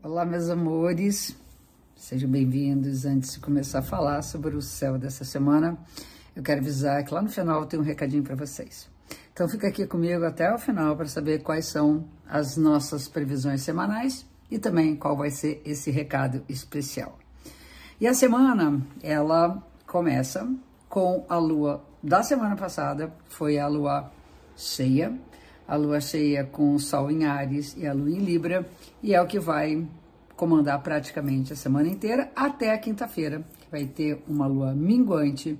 Olá, meus amores, sejam bem-vindos. Antes de começar a falar sobre o céu dessa semana, eu quero avisar que lá no final tem um recadinho para vocês. Então, fica aqui comigo até o final para saber quais são as nossas previsões semanais e também qual vai ser esse recado especial. E a semana, ela começa com a lua da semana passada, foi a lua cheia, a lua cheia com o sol em Ares e a lua em Libra, e é o que vai comandar praticamente a semana inteira até a quinta-feira, que vai ter uma lua minguante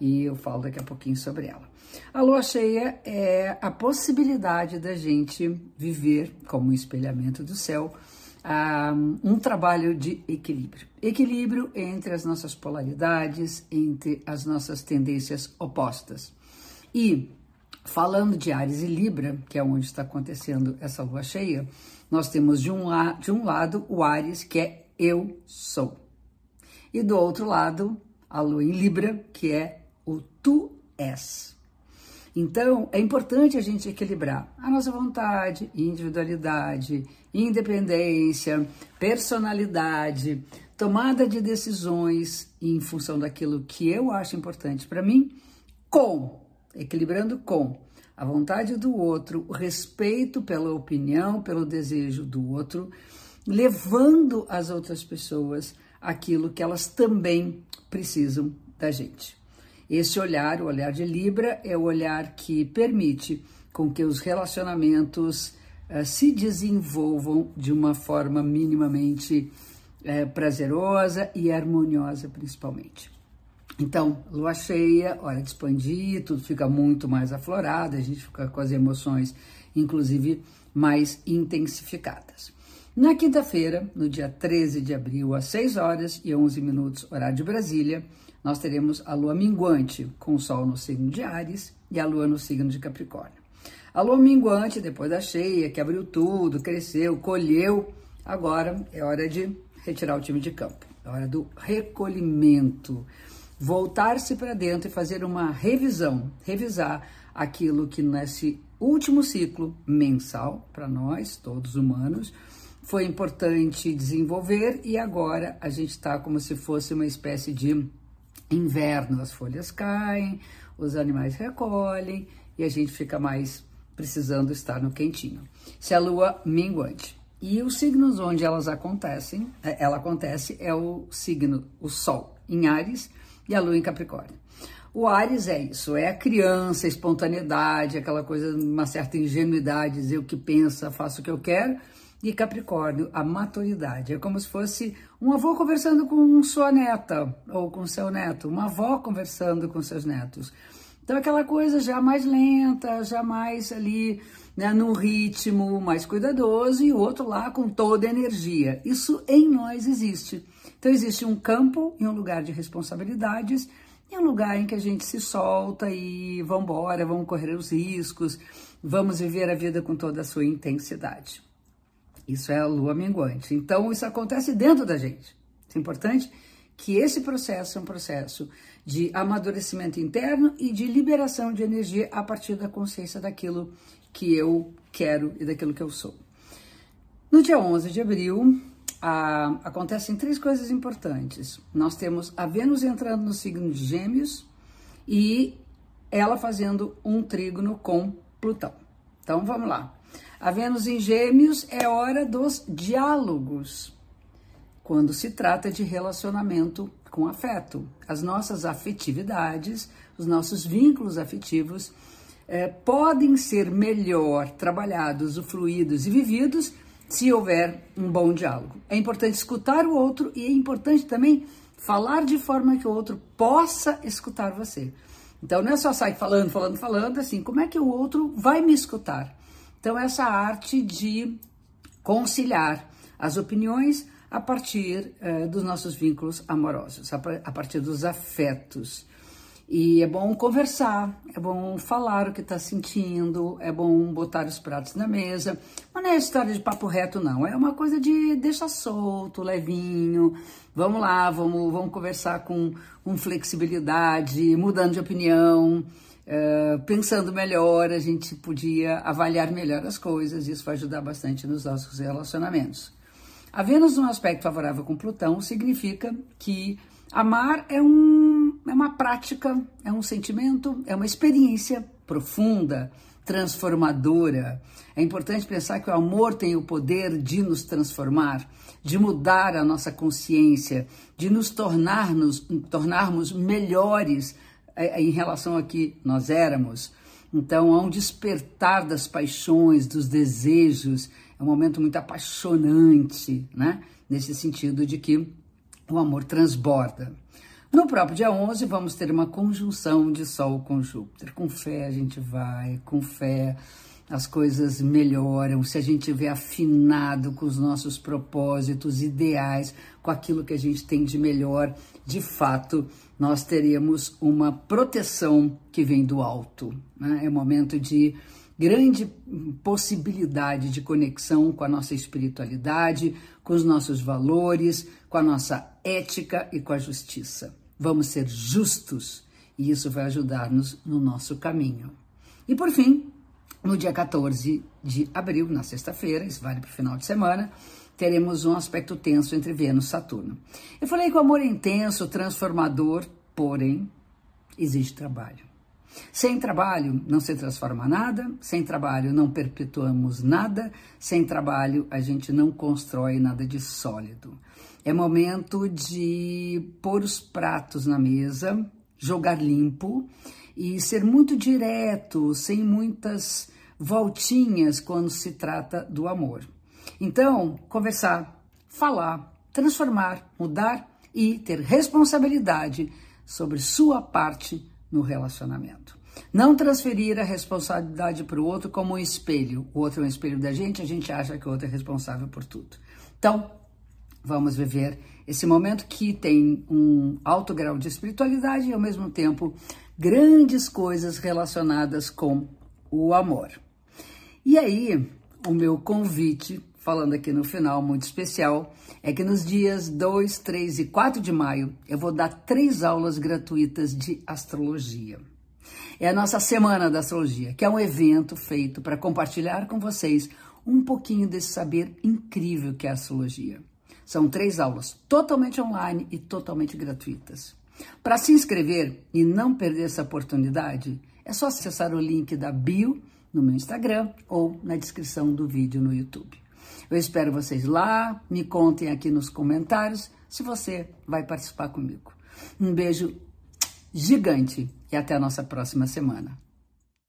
e eu falo daqui a pouquinho sobre ela. A lua cheia é a possibilidade da gente viver como um espelhamento do céu um trabalho de equilíbrio. Equilíbrio entre as nossas polaridades, entre as nossas tendências opostas. E falando de Ares e Libra, que é onde está acontecendo essa lua cheia, nós temos de um, de um lado o Ares, que é eu sou. E do outro lado, a lua em Libra, que é o tu és. Então, é importante a gente equilibrar a nossa vontade, individualidade, independência, personalidade, tomada de decisões em função daquilo que eu acho importante para mim, com, equilibrando com a vontade do outro, o respeito pela opinião, pelo desejo do outro, levando as outras pessoas aquilo que elas também precisam da gente. Esse olhar, o olhar de Libra, é o olhar que permite com que os relacionamentos uh, se desenvolvam de uma forma minimamente uh, prazerosa e harmoniosa, principalmente. Então, lua cheia, hora de expandir, tudo fica muito mais aflorado, a gente fica com as emoções, inclusive, mais intensificadas. Na quinta-feira, no dia 13 de abril, às 6 horas e 11 minutos, horário de Brasília, nós teremos a lua minguante, com o sol no signo de Ares e a lua no signo de Capricórnio. A lua minguante, depois da cheia, que abriu tudo, cresceu, colheu, agora é hora de retirar o time de campo, é hora do recolhimento. Voltar-se para dentro e fazer uma revisão, revisar aquilo que nesse último ciclo mensal, para nós, todos humanos, foi importante desenvolver e agora a gente está como se fosse uma espécie de Inverno, as folhas caem, os animais recolhem e a gente fica mais precisando estar no quentinho. Se a lua minguante. E os signos onde elas acontecem, é, ela acontece é o signo, o Sol em Ares e a Lua em Capricórnio. O Ares é isso, é a criança, a espontaneidade, aquela coisa, uma certa ingenuidade, dizer o que pensa, faço o que eu quero. E Capricórnio, a maturidade. É como se fosse um avô conversando com sua neta ou com seu neto, uma avó conversando com seus netos. Então, aquela coisa já mais lenta, já mais ali né, no ritmo mais cuidadoso e o outro lá com toda a energia. Isso em nós existe. Então, existe um campo e um lugar de responsabilidades e um lugar em que a gente se solta e vamos embora, vamos correr os riscos, vamos viver a vida com toda a sua intensidade. Isso é a lua minguante. Então, isso acontece dentro da gente. É importante que esse processo é um processo de amadurecimento interno e de liberação de energia a partir da consciência daquilo que eu quero e daquilo que eu sou. No dia 11 de abril, acontecem três coisas importantes. Nós temos a Vênus entrando no signo de Gêmeos e ela fazendo um trígono com Plutão. Então vamos lá. A Vênus em Gêmeos é hora dos diálogos, quando se trata de relacionamento com afeto. As nossas afetividades, os nossos vínculos afetivos é, podem ser melhor trabalhados, fluídos e vividos se houver um bom diálogo. É importante escutar o outro e é importante também falar de forma que o outro possa escutar você. Então não é só sair falando, falando, falando, assim, como é que o outro vai me escutar? Então, essa arte de conciliar as opiniões a partir uh, dos nossos vínculos amorosos, a partir dos afetos. E é bom conversar, é bom falar o que está sentindo, é bom botar os pratos na mesa. Mas não é história de papo reto, não. É uma coisa de deixar solto, levinho. Vamos lá, vamos, vamos conversar com, com flexibilidade, mudando de opinião. Uh, pensando melhor, a gente podia avaliar melhor as coisas, isso vai ajudar bastante nos nossos relacionamentos. A Vênus num aspecto favorável com Plutão significa que amar é, um, é uma prática, é um sentimento, é uma experiência profunda, transformadora. É importante pensar que o amor tem o poder de nos transformar, de mudar a nossa consciência, de nos tornarmos, tornarmos melhores é, em relação a que nós éramos. Então, há um despertar das paixões, dos desejos, é um momento muito apaixonante, né? Nesse sentido de que o amor transborda. No próprio dia 11, vamos ter uma conjunção de Sol com Júpiter. Com fé a gente vai, com fé as coisas melhoram, se a gente estiver afinado com os nossos propósitos ideais, com aquilo que a gente tem de melhor, de fato, nós teremos uma proteção que vem do alto. Né? É um momento de grande possibilidade de conexão com a nossa espiritualidade, com os nossos valores, com a nossa ética e com a justiça. Vamos ser justos e isso vai ajudar-nos no nosso caminho. E por fim, no dia 14 de abril, na sexta-feira, isso vale para o final de semana, teremos um aspecto tenso entre Vênus e Saturno. Eu falei que o amor é intenso, transformador, porém, exige trabalho. Sem trabalho não se transforma nada, sem trabalho não perpetuamos nada, sem trabalho a gente não constrói nada de sólido. É momento de pôr os pratos na mesa, jogar limpo e ser muito direto, sem muitas voltinhas quando se trata do amor. Então, conversar, falar, transformar, mudar e ter responsabilidade sobre sua parte no relacionamento. Não transferir a responsabilidade para o outro como um espelho. O outro é um espelho da gente, a gente acha que o outro é responsável por tudo. Então, vamos viver esse momento que tem um alto grau de espiritualidade e, ao mesmo tempo, grandes coisas relacionadas com o amor. E aí, o meu convite, falando aqui no final, muito especial, é que nos dias 2, 3 e 4 de maio eu vou dar três aulas gratuitas de astrologia. É a nossa Semana da Astrologia, que é um evento feito para compartilhar com vocês um pouquinho desse saber incrível que é a astrologia. São três aulas totalmente online e totalmente gratuitas. Para se inscrever e não perder essa oportunidade, é só acessar o link da bio no meu Instagram ou na descrição do vídeo no YouTube. Eu espero vocês lá, me contem aqui nos comentários se você vai participar comigo. Um beijo gigante e até a nossa próxima semana.